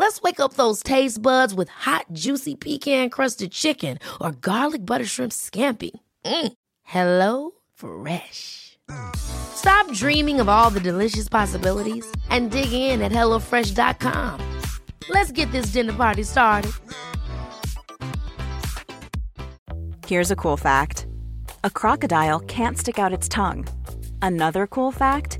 Let's wake up those taste buds with hot, juicy pecan crusted chicken or garlic butter shrimp scampi. Mm. Hello Fresh. Stop dreaming of all the delicious possibilities and dig in at HelloFresh.com. Let's get this dinner party started. Here's a cool fact a crocodile can't stick out its tongue. Another cool fact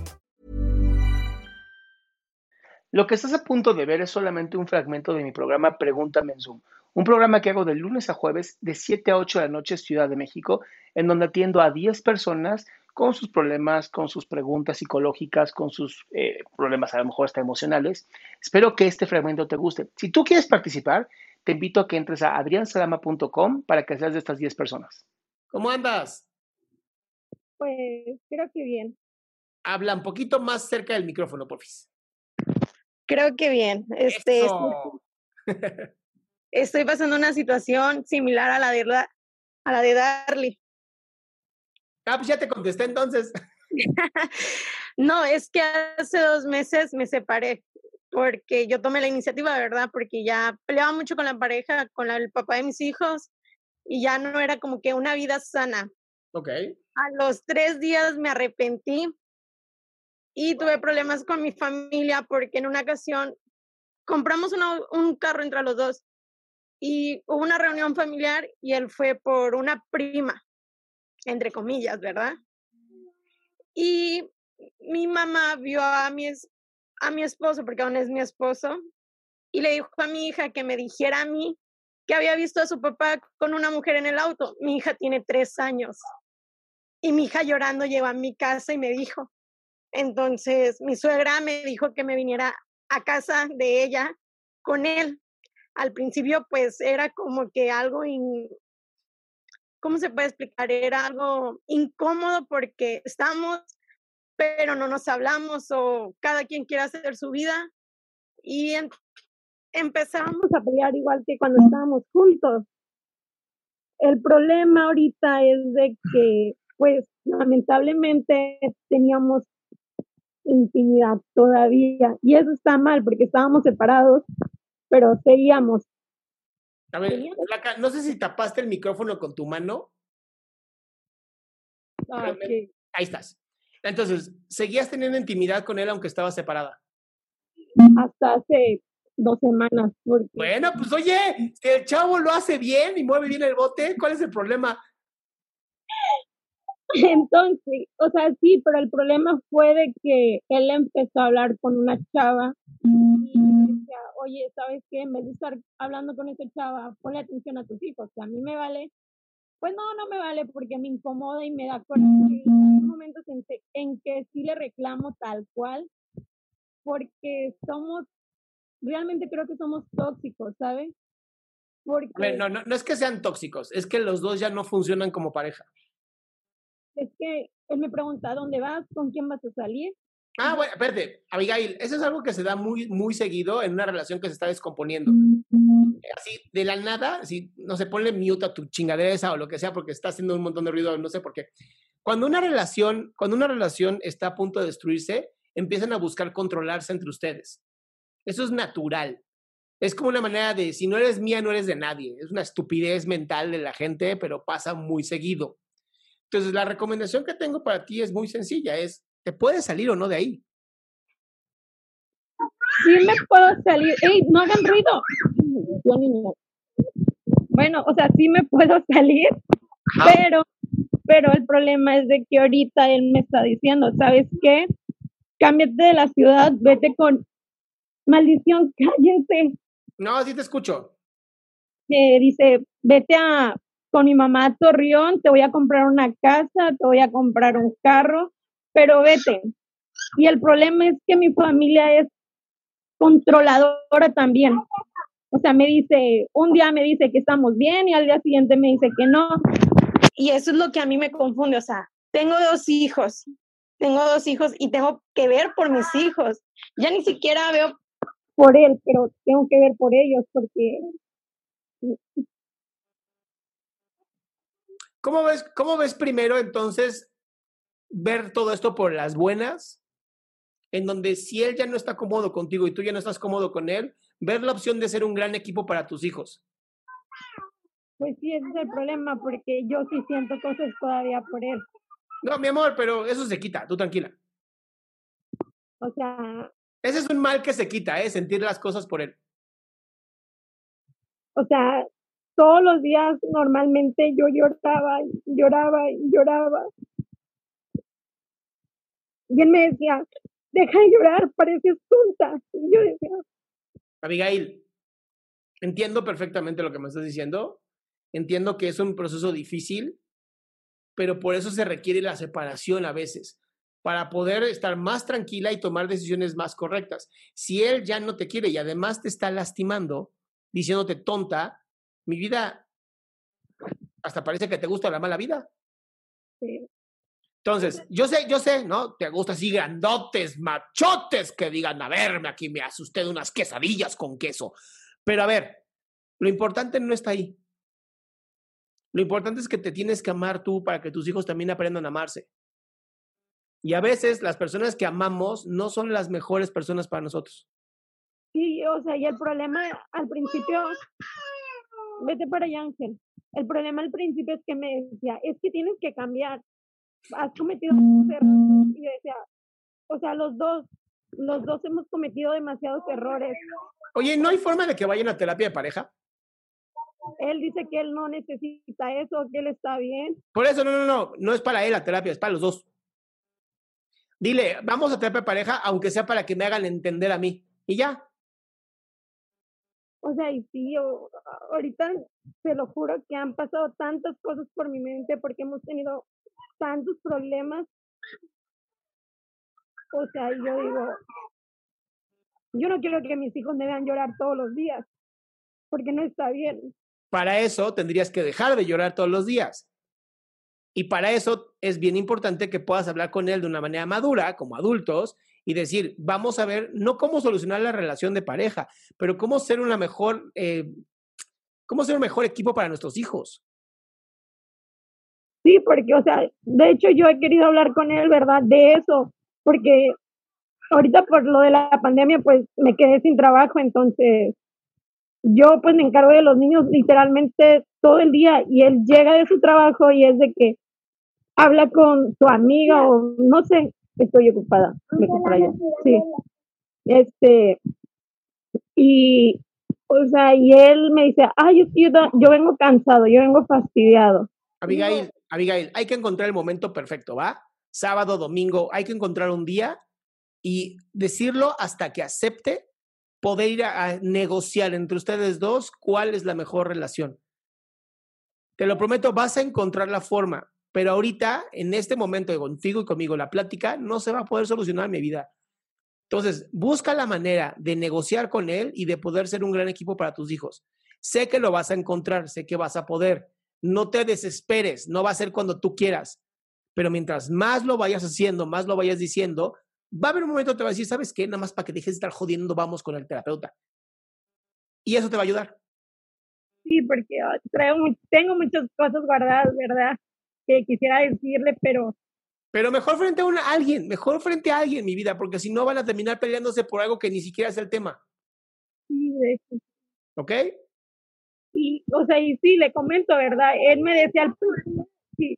Lo que estás a punto de ver es solamente un fragmento de mi programa Pregúntame en Zoom, un programa que hago de lunes a jueves de 7 a 8 de la noche Ciudad de México, en donde atiendo a 10 personas con sus problemas, con sus preguntas psicológicas, con sus eh, problemas a lo mejor hasta emocionales. Espero que este fragmento te guste. Si tú quieres participar, te invito a que entres a adriansalama.com para que seas de estas 10 personas. ¿Cómo andas? Pues creo que bien. Habla un poquito más cerca del micrófono, porfis. Creo que bien. Este, estoy pasando una situación similar a la de, a la de Darly. Ah, pues ya te contesté entonces. no, es que hace dos meses me separé porque yo tomé la iniciativa, ¿verdad? Porque ya peleaba mucho con la pareja, con el papá de mis hijos y ya no era como que una vida sana. Ok. A los tres días me arrepentí y tuve problemas con mi familia porque en una ocasión compramos un carro entre los dos y hubo una reunión familiar y él fue por una prima, entre comillas, ¿verdad? Y mi mamá vio a mi, a mi esposo, porque aún es mi esposo, y le dijo a mi hija que me dijera a mí que había visto a su papá con una mujer en el auto. Mi hija tiene tres años. Y mi hija llorando llegó a mi casa y me dijo, entonces, mi suegra me dijo que me viniera a casa de ella con él. Al principio, pues era como que algo, ¿cómo se puede explicar? Era algo incómodo porque estamos, pero no nos hablamos o cada quien quiere hacer su vida. Y empezamos a pelear igual que cuando estábamos juntos. El problema ahorita es de que, pues, lamentablemente teníamos intimidad todavía. Y eso está mal porque estábamos separados, pero seguíamos. A ver, no sé si tapaste el micrófono con tu mano. Ah, ahí estás. Entonces, ¿seguías teniendo intimidad con él aunque estaba separada? Hasta hace dos semanas. Bueno, pues oye, el chavo lo hace bien y mueve bien el bote, ¿cuál es el problema? Entonces, o sea, sí, pero el problema fue de que él empezó a hablar con una chava y decía, oye, ¿sabes qué? En vez de estar hablando con esa chava, ponle atención a tus hijos, que a mí me vale. Pues no, no me vale porque me incomoda y me da coraje. Hay momentos en, en que sí le reclamo tal cual, porque somos, realmente creo que somos tóxicos, ¿sabes? Porque... no, no, no es que sean tóxicos, es que los dos ya no funcionan como pareja es que él me pregunta, ¿dónde vas? ¿Con quién vas a salir? Ah, bueno, espérate, Abigail, eso es algo que se da muy, muy seguido en una relación que se está descomponiendo. Así, de la nada, si no se pone mute a tu chingadera esa o lo que sea porque está haciendo un montón de ruido, no sé por qué. Cuando una relación, cuando una relación está a punto de destruirse, empiezan a buscar controlarse entre ustedes. Eso es natural. Es como una manera de, si no eres mía, no eres de nadie. Es una estupidez mental de la gente, pero pasa muy seguido. Entonces, la recomendación que tengo para ti es muy sencilla, es, ¿te puedes salir o no de ahí? Sí me puedo salir. ¡Ey, no hagan ruido! Bueno, o sea, sí me puedo salir, pero, pero el problema es de que ahorita él me está diciendo, ¿sabes qué? cámbiate de la ciudad, vete con maldición, cállense. No, así te escucho. Que dice, vete a con mi mamá a Torreón, te voy a comprar una casa, te voy a comprar un carro, pero vete. Y el problema es que mi familia es controladora también. O sea, me dice, un día me dice que estamos bien y al día siguiente me dice que no. Y eso es lo que a mí me confunde. O sea, tengo dos hijos, tengo dos hijos y tengo que ver por mis hijos. Ya ni siquiera veo por él, pero tengo que ver por ellos porque... ¿Cómo ves, cómo ves primero entonces ver todo esto por las buenas? En donde si él ya no está cómodo contigo y tú ya no estás cómodo con él, ver la opción de ser un gran equipo para tus hijos. Pues sí, ese es el problema, porque yo sí siento cosas todavía por él. No, mi amor, pero eso se quita, tú tranquila. O sea... Ese es un mal que se quita, ¿eh? Sentir las cosas por él. O sea, todos los días normalmente yo lloraba, lloraba lloraba. Y él me decía, deja de llorar, pareces tonta. Y yo decía... Abigail, entiendo perfectamente lo que me estás diciendo. Entiendo que es un proceso difícil, pero por eso se requiere la separación a veces, para poder estar más tranquila y tomar decisiones más correctas. Si él ya no te quiere y además te está lastimando, diciéndote tonta, mi vida, hasta parece que te gusta la mala vida. Sí. Entonces, yo sé, yo sé, ¿no? Te gusta así grandotes, machotes que digan, a verme aquí me hace usted unas quesadillas con queso. Pero a ver, lo importante no está ahí. Lo importante es que te tienes que amar tú para que tus hijos también aprendan a amarse. Y a veces las personas que amamos no son las mejores personas para nosotros. Sí, o sea, y el problema al principio, vete para allá, Ángel. El problema al principio es que me decía, es que tienes que cambiar. Has cometido errores. Y yo decía, o sea, los dos, los dos hemos cometido demasiados errores. Oye, ¿no hay forma de que vayan a terapia de pareja? Él dice que él no necesita eso, que él está bien. Por eso, no, no, no, no es para él la terapia, es para los dos. Dile, vamos a terapia de pareja, aunque sea para que me hagan entender a mí. Y ya. O sea, y sí, ahorita te lo juro que han pasado tantas cosas por mi mente porque hemos tenido tantos problemas. O sea, yo digo, yo no quiero que mis hijos me vean llorar todos los días, porque no está bien. Para eso tendrías que dejar de llorar todos los días. Y para eso es bien importante que puedas hablar con él de una manera madura, como adultos, y decir, vamos a ver, no cómo solucionar la relación de pareja, pero cómo ser una mejor, eh, cómo ser un mejor equipo para nuestros hijos. Sí, porque, o sea, de hecho yo he querido hablar con él, ¿verdad? De eso, porque ahorita por lo de la pandemia, pues me quedé sin trabajo, entonces yo pues me encargo de los niños literalmente todo el día y él llega de su trabajo y es de que habla con su amiga o no sé, estoy ocupada, me Sí. Este, y, o sea, y él me dice, ay, yo, yo vengo cansado, yo vengo fastidiado. Abigail, Abigail, hay que encontrar el momento perfecto, ¿va? Sábado, domingo, hay que encontrar un día y decirlo hasta que acepte poder ir a, negociar entre ustedes dos cuál es la mejor relación. Te lo prometo, vas a encontrar la forma, pero ahorita, en este momento contigo y conmigo, la plática no se va a poder solucionar mi vida. Entonces, busca la manera de negociar con él y de poder ser un gran equipo para tus hijos. Sé que lo vas a encontrar, sé que vas a poder. No te desesperes, no va a ser cuando tú quieras, pero mientras más lo vayas haciendo, más lo vayas diciendo, va a haber un momento que te va a decir, ¿sabes qué? Nada más para que dejes de estar jodiendo, vamos con el terapeuta. Y eso te va a ayudar. Sí, porque traigo, tengo muchas cosas guardadas, ¿verdad? Que quisiera decirle, pero... Pero mejor frente a una, alguien, mejor frente a alguien, mi vida, porque si no van a terminar peleándose por algo que ni siquiera es el tema. Sí, de hecho. ¿Ok? Y, o sea, y sí, le comento, ¿verdad? Él me decía, al sí,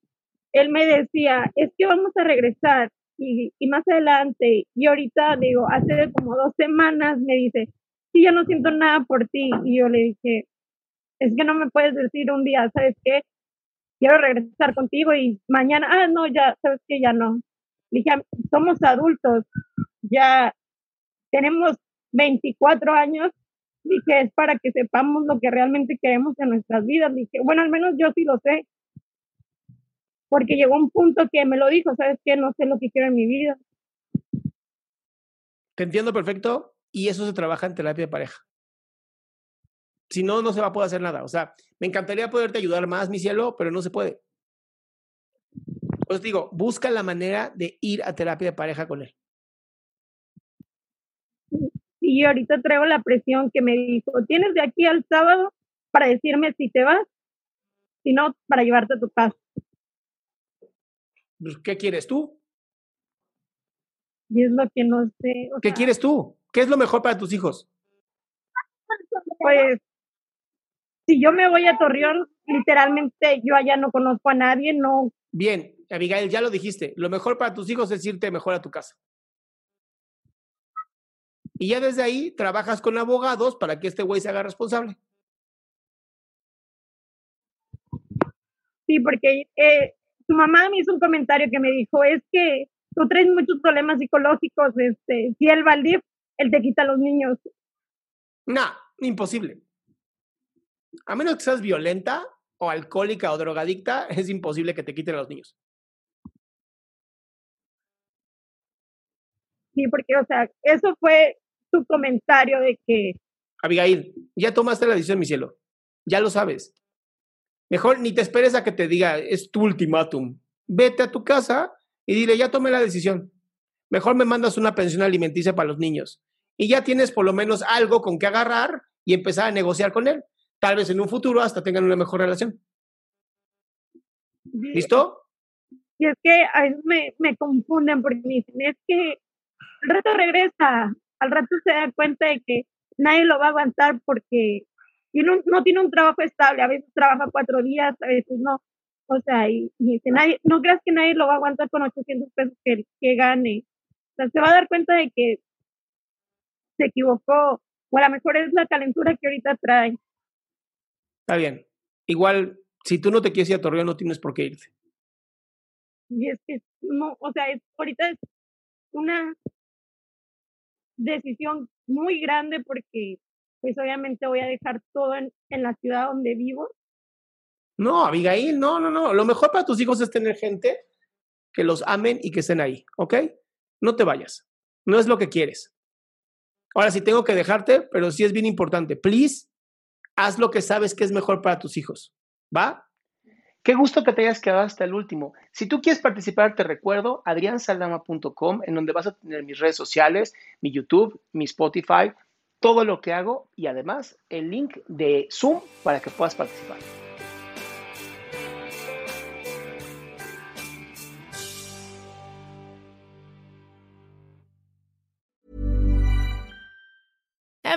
él me decía, es que vamos a regresar y, y más adelante, y ahorita digo, hace como dos semanas me dice, sí, yo no siento nada por ti. Y yo le dije, es que no me puedes decir un día, ¿sabes qué? Quiero regresar contigo y mañana, ah, no, ya, ¿sabes qué? Ya no. Dije, somos adultos. ya tenemos 24 años, dije, es para que sepamos lo que realmente queremos en nuestras vidas. Dije, bueno, al menos yo sí lo sé. Porque llegó un punto que me lo dijo, ¿sabes qué? No sé lo que quiero en mi vida. Te entiendo perfecto y eso se trabaja en terapia de pareja. Si no, no se va a poder hacer nada. O sea, me encantaría poderte ayudar más, mi cielo, pero no se puede. Pues digo, busca la manera de ir a terapia de pareja con él. Y ahorita traigo la presión que me dijo, tienes de aquí al sábado para decirme si te vas, si no, para llevarte a tu casa. Pues, ¿Qué quieres tú? Y es lo que no sé. ¿Qué quieres tú? ¿Qué es lo mejor para tus hijos? Pues, si yo me voy a Torreón, literalmente yo allá no conozco a nadie, no. Bien, Abigail, ya lo dijiste. Lo mejor para tus hijos es irte mejor a tu casa. Y ya desde ahí trabajas con abogados para que este güey se haga responsable. Sí, porque eh, su mamá me hizo un comentario que me dijo, es que tú traes muchos problemas psicológicos, este, si él va al DIF, él te quita a los niños. No, imposible. A menos que seas violenta o alcohólica o drogadicta, es imposible que te quiten a los niños. Sí, porque, o sea, eso fue su comentario de que... Abigail, ya tomaste la decisión, mi cielo. Ya lo sabes. Mejor ni te esperes a que te diga, es tu ultimátum. Vete a tu casa y dile, ya tomé la decisión. Mejor me mandas una pensión alimenticia para los niños. Y ya tienes por lo menos algo con que agarrar y empezar a negociar con él. Tal vez en un futuro hasta tengan una mejor relación. ¿Listo? Y es que a veces me, me confunden porque me dicen, es que al rato regresa, al rato se da cuenta de que nadie lo va a aguantar porque no, no tiene un trabajo estable, a veces trabaja cuatro días, a veces no. O sea, y, dice, nadie, no creas que nadie lo va a aguantar con 800 pesos que, que gane. O sea, se va a dar cuenta de que se equivocó, o a lo mejor es la calentura que ahorita trae. Está bien. Igual, si tú no te quieres ir a Torreón, no tienes por qué irte. Y es que, no, o sea, es, ahorita es una decisión muy grande porque pues obviamente voy a dejar todo en, en, la ciudad donde vivo. No, Abigail, no, no, no. Lo mejor para tus hijos es tener gente que los amen y que estén ahí, ¿ok? No te vayas. No es lo que quieres. Ahora sí tengo que dejarte, pero sí es bien importante. Please, haz lo que sabes que es mejor para tus hijos. ¿Va? Qué gusto que te hayas quedado hasta el último. Si tú quieres participar, te recuerdo adriansaldama.com, en donde vas a tener mis redes sociales, mi YouTube, mi Spotify, todo lo que hago y además el link de Zoom para que puedas participar.